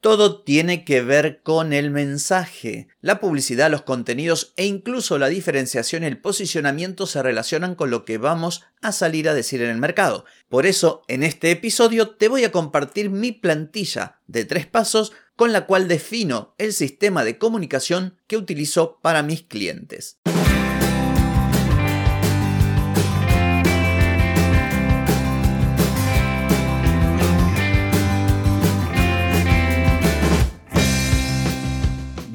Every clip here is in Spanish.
Todo tiene que ver con el mensaje. La publicidad, los contenidos e incluso la diferenciación y el posicionamiento se relacionan con lo que vamos a salir a decir en el mercado. Por eso, en este episodio te voy a compartir mi plantilla de tres pasos con la cual defino el sistema de comunicación que utilizo para mis clientes.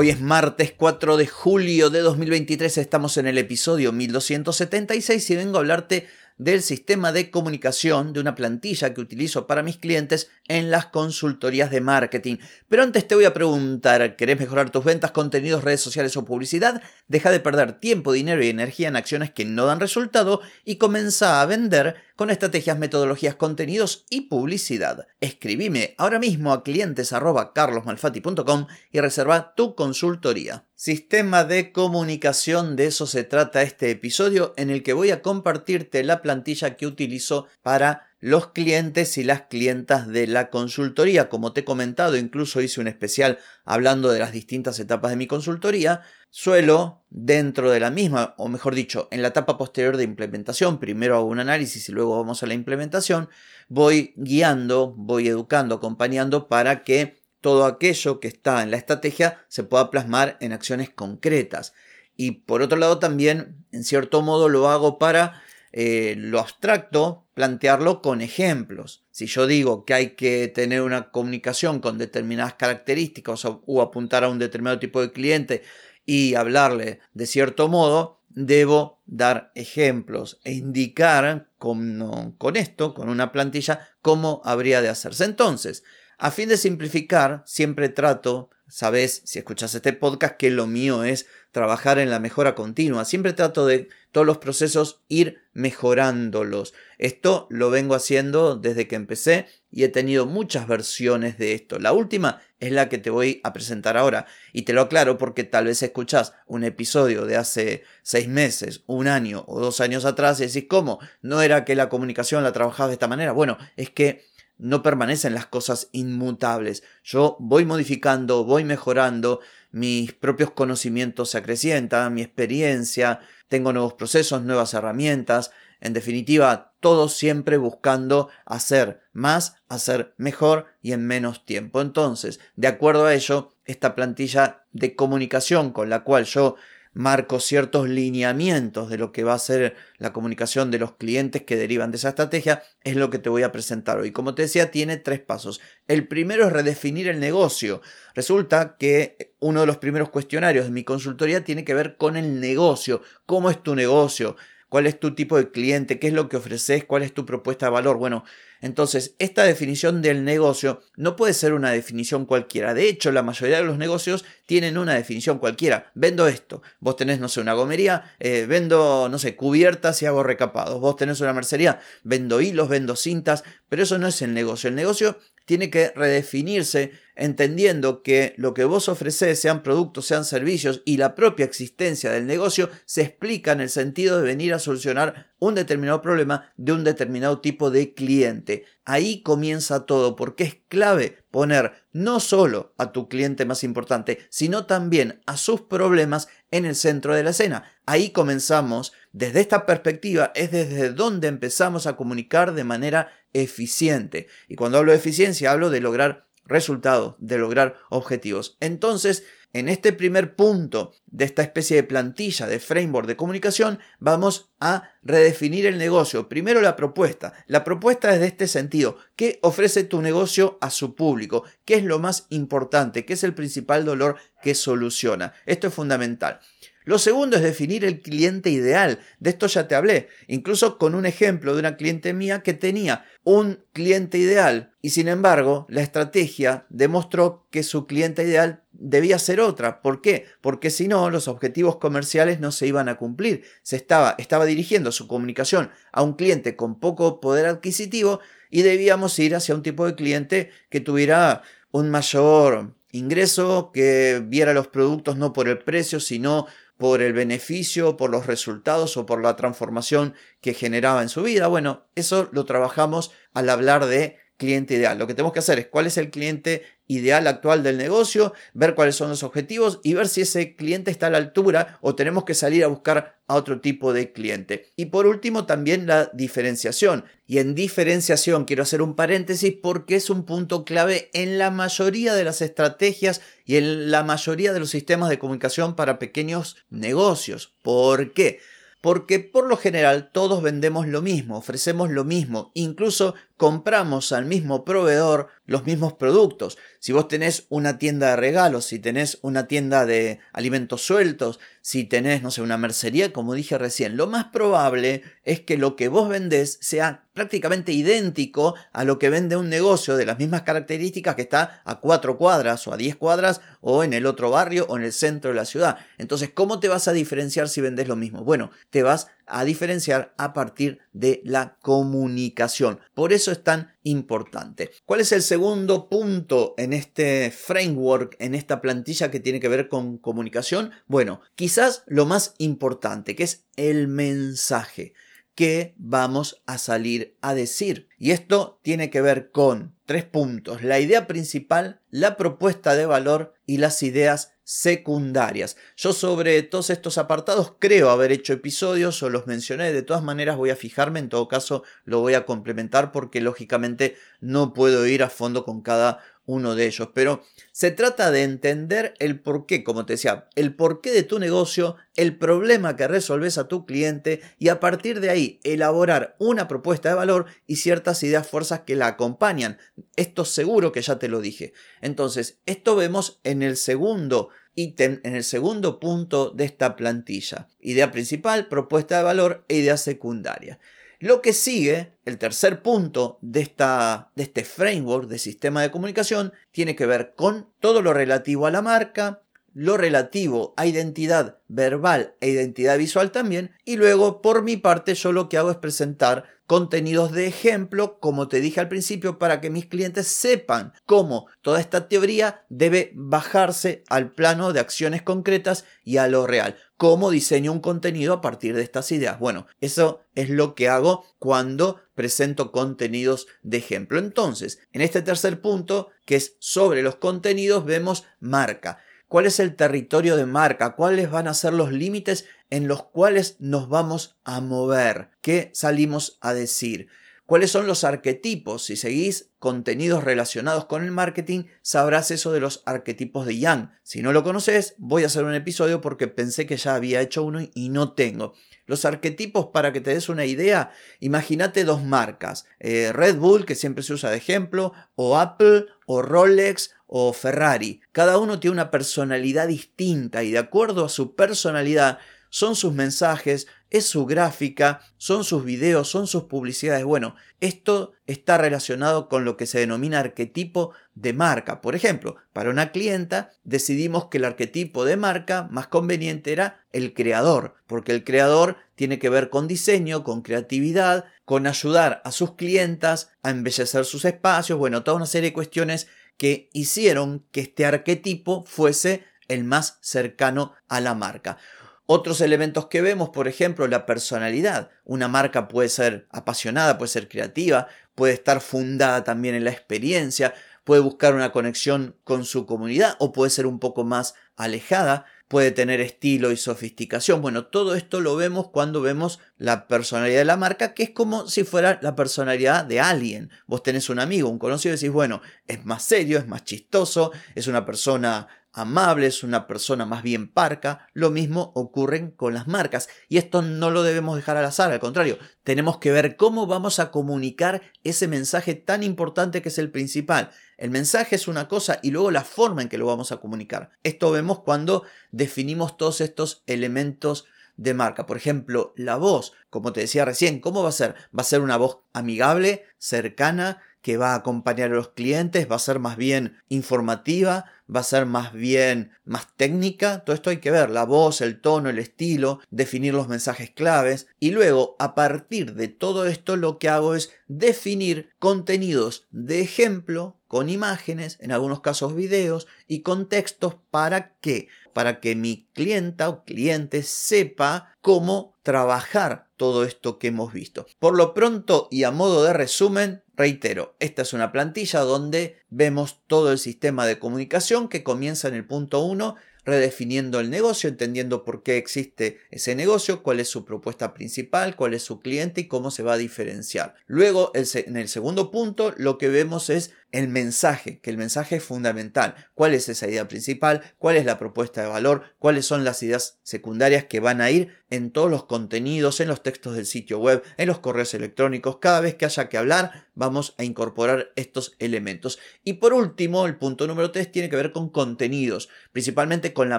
Hoy es martes 4 de julio de 2023, estamos en el episodio 1276 y vengo a hablarte del sistema de comunicación de una plantilla que utilizo para mis clientes en las consultorías de marketing. Pero antes te voy a preguntar, ¿querés mejorar tus ventas, contenidos, redes sociales o publicidad? Deja de perder tiempo, dinero y energía en acciones que no dan resultado y comienza a vender con estrategias, metodologías, contenidos y publicidad. Escribime ahora mismo a clientes.carlosmalfati.com y reserva tu consultoría. Sistema de comunicación, de eso se trata este episodio en el que voy a compartirte la plantilla que utilizo para los clientes y las clientas de la consultoría. Como te he comentado, incluso hice un especial hablando de las distintas etapas de mi consultoría. Suelo, dentro de la misma, o mejor dicho, en la etapa posterior de implementación, primero hago un análisis y luego vamos a la implementación, voy guiando, voy educando, acompañando para que todo aquello que está en la estrategia se pueda plasmar en acciones concretas. Y por otro lado también, en cierto modo, lo hago para eh, lo abstracto, plantearlo con ejemplos. Si yo digo que hay que tener una comunicación con determinadas características o, apuntar a un determinado tipo de cliente y hablarle de cierto modo, debo dar ejemplos e indicar con, con esto, con una plantilla, cómo habría de hacerse. Entonces, a fin de simplificar, siempre trato, sabes, si escuchas este podcast, que lo mío es trabajar en la mejora continua. Siempre trato de todos los procesos ir mejorándolos. Esto lo vengo haciendo desde que empecé y he tenido muchas versiones de esto. La última es la que te voy a presentar ahora y te lo aclaro porque tal vez escuchas un episodio de hace seis meses, un año o dos años atrás y decís, ¿cómo? ¿No era que la comunicación la trabajaba de esta manera? Bueno, es que no permanecen las cosas inmutables. Yo voy modificando, voy mejorando, mis propios conocimientos se acrecientan, mi experiencia, tengo nuevos procesos, nuevas herramientas, en definitiva, todo siempre buscando hacer más, hacer mejor y en menos tiempo. Entonces, de acuerdo a ello, esta plantilla de comunicación con la cual yo marco ciertos lineamientos de lo que va a ser la comunicación de los clientes que derivan de esa estrategia, es lo que te voy a presentar hoy. Como te decía, tiene tres pasos. El primero es redefinir el negocio. Resulta que uno de los primeros cuestionarios de mi consultoría tiene que ver con el negocio. ¿Cómo es tu negocio? Cuál es tu tipo de cliente, qué es lo que ofreces, cuál es tu propuesta de valor. Bueno, entonces esta definición del negocio no puede ser una definición cualquiera. De hecho, la mayoría de los negocios tienen una definición cualquiera. Vendo esto. Vos tenés, no sé, una gomería, eh, vendo, no sé, cubiertas y hago recapados. Vos tenés una mercería, vendo hilos, vendo cintas, pero eso no es el negocio. El negocio tiene que redefinirse entendiendo que lo que vos ofreces, sean productos, sean servicios y la propia existencia del negocio, se explica en el sentido de venir a solucionar un determinado problema de un determinado tipo de cliente. Ahí comienza todo porque es clave poner no solo a tu cliente más importante, sino también a sus problemas en el centro de la escena. Ahí comenzamos, desde esta perspectiva, es desde donde empezamos a comunicar de manera eficiente. Y cuando hablo de eficiencia, hablo de lograr resultados, de lograr objetivos. Entonces, en este primer punto de esta especie de plantilla de framework de comunicación, vamos a redefinir el negocio. Primero la propuesta. La propuesta es de este sentido. ¿Qué ofrece tu negocio a su público? ¿Qué es lo más importante? ¿Qué es el principal dolor que soluciona? Esto es fundamental. Lo segundo es definir el cliente ideal. De esto ya te hablé, incluso con un ejemplo de una cliente mía que tenía un cliente ideal y sin embargo la estrategia demostró que su cliente ideal debía ser otra. ¿Por qué? Porque si no, los objetivos comerciales no se iban a cumplir. Se estaba, estaba dirigiendo su comunicación a un cliente con poco poder adquisitivo y debíamos ir hacia un tipo de cliente que tuviera un mayor ingreso, que viera los productos no por el precio, sino por el beneficio, por los resultados o por la transformación que generaba en su vida. Bueno, eso lo trabajamos al hablar de cliente ideal. Lo que tenemos que hacer es cuál es el cliente ideal actual del negocio, ver cuáles son los objetivos y ver si ese cliente está a la altura o tenemos que salir a buscar a otro tipo de cliente. Y por último también la diferenciación. Y en diferenciación quiero hacer un paréntesis porque es un punto clave en la mayoría de las estrategias y en la mayoría de los sistemas de comunicación para pequeños negocios. ¿Por qué? porque por lo general todos vendemos lo mismo, ofrecemos lo mismo, incluso compramos al mismo proveedor los mismos productos. Si vos tenés una tienda de regalos, si tenés una tienda de alimentos sueltos, si tenés, no sé, una mercería, como dije recién, lo más probable es que lo que vos vendés sea prácticamente idéntico a lo que vende un negocio de las mismas características que está a cuatro cuadras o a diez cuadras o en el otro barrio o en el centro de la ciudad. Entonces, ¿cómo te vas a diferenciar si vendes lo mismo? Bueno, te vas a diferenciar a partir de la comunicación. Por eso es tan importante. ¿Cuál es el segundo punto en este framework, en esta plantilla que tiene que ver con comunicación? Bueno, quizás lo más importante, que es el mensaje que vamos a salir a decir. Y esto tiene que ver con tres puntos. La idea principal, la propuesta de valor y las ideas secundarias. Yo sobre todos estos apartados creo haber hecho episodios o los mencioné, de todas maneras voy a fijarme, en todo caso lo voy a complementar porque lógicamente no puedo ir a fondo con cada uno de ellos, pero se trata de entender el porqué, como te decía, el porqué de tu negocio, el problema que resolves a tu cliente y a partir de ahí elaborar una propuesta de valor y ciertas ideas fuerzas que la acompañan. Esto seguro que ya te lo dije. Entonces, esto vemos en el segundo ítem en el segundo punto de esta plantilla. Idea principal, propuesta de valor e idea secundaria. Lo que sigue, el tercer punto de, esta, de este framework de sistema de comunicación, tiene que ver con todo lo relativo a la marca, lo relativo a identidad verbal e identidad visual también. Y luego, por mi parte, yo lo que hago es presentar contenidos de ejemplo, como te dije al principio, para que mis clientes sepan cómo toda esta teoría debe bajarse al plano de acciones concretas y a lo real. Cómo diseño un contenido a partir de estas ideas. Bueno, eso es lo que hago cuando presento contenidos de ejemplo. Entonces, en este tercer punto, que es sobre los contenidos, vemos marca cuál es el territorio de marca, cuáles van a ser los límites en los cuales nos vamos a mover, qué salimos a decir. ¿Cuáles son los arquetipos? Si seguís contenidos relacionados con el marketing, sabrás eso de los arquetipos de Yang. Si no lo conoces, voy a hacer un episodio porque pensé que ya había hecho uno y no tengo. Los arquetipos, para que te des una idea, imagínate dos marcas, eh, Red Bull, que siempre se usa de ejemplo, o Apple, o Rolex, o Ferrari. Cada uno tiene una personalidad distinta y de acuerdo a su personalidad son sus mensajes, es su gráfica, son sus videos, son sus publicidades. Bueno, esto está relacionado con lo que se denomina arquetipo de marca. Por ejemplo, para una clienta decidimos que el arquetipo de marca más conveniente era el creador, porque el creador tiene que ver con diseño, con creatividad, con ayudar a sus clientas a embellecer sus espacios, bueno, toda una serie de cuestiones que hicieron que este arquetipo fuese el más cercano a la marca. Otros elementos que vemos, por ejemplo, la personalidad. Una marca puede ser apasionada, puede ser creativa, puede estar fundada también en la experiencia, puede buscar una conexión con su comunidad o puede ser un poco más alejada, puede tener estilo y sofisticación. Bueno, todo esto lo vemos cuando vemos la personalidad de la marca, que es como si fuera la personalidad de alguien. Vos tenés un amigo, un conocido y decís, bueno, es más serio, es más chistoso, es una persona amable, es una persona más bien parca. Lo mismo ocurre con las marcas. Y esto no lo debemos dejar al azar, al contrario, tenemos que ver cómo vamos a comunicar ese mensaje tan importante que es el principal. El mensaje es una cosa y luego la forma en que lo vamos a comunicar. Esto vemos cuando definimos todos estos elementos de marca. Por ejemplo, la voz, como te decía recién, ¿cómo va a ser? ¿Va a ser una voz amigable, cercana, que va a acompañar a los clientes? ¿Va a ser más bien informativa? ¿Va a ser más bien más técnica? Todo esto hay que ver, la voz, el tono, el estilo, definir los mensajes claves y luego a partir de todo esto lo que hago es definir contenidos de ejemplo con imágenes, en algunos casos videos y con textos para qué? Para que mi clienta o cliente sepa cómo trabajar todo esto que hemos visto. Por lo pronto y a modo de resumen, reitero, esta es una plantilla donde vemos todo el sistema de comunicación que comienza en el punto 1 redefiniendo el negocio, entendiendo por qué existe ese negocio, cuál es su propuesta principal, cuál es su cliente y cómo se va a diferenciar. Luego, en el segundo punto, lo que vemos es el mensaje, que el mensaje es fundamental. ¿Cuál es esa idea principal? ¿Cuál es la propuesta de valor? ¿Cuáles son las ideas secundarias que van a ir en todos los contenidos, en los textos del sitio web, en los correos electrónicos? Cada vez que haya que hablar, vamos a incorporar estos elementos. Y por último, el punto número 3 tiene que ver con contenidos, principalmente con la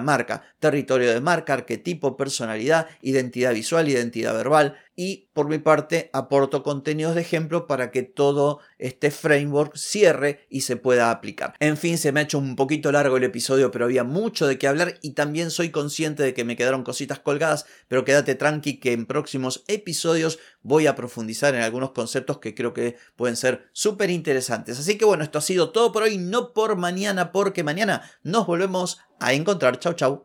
marca, territorio de marca, arquetipo, personalidad, identidad visual, identidad verbal, y por mi parte aporto contenidos de ejemplo para que todo este framework cierre y se pueda aplicar. En fin, se me ha hecho un poquito largo el episodio, pero había mucho de qué hablar y también soy consciente de que me quedaron cositas colgadas, pero quédate tranqui que en próximos episodios voy a profundizar en algunos conceptos que creo que pueden ser súper interesantes. Así que bueno, esto ha sido todo por hoy, no por mañana, porque mañana nos volvemos a encontrar. Chau, chau.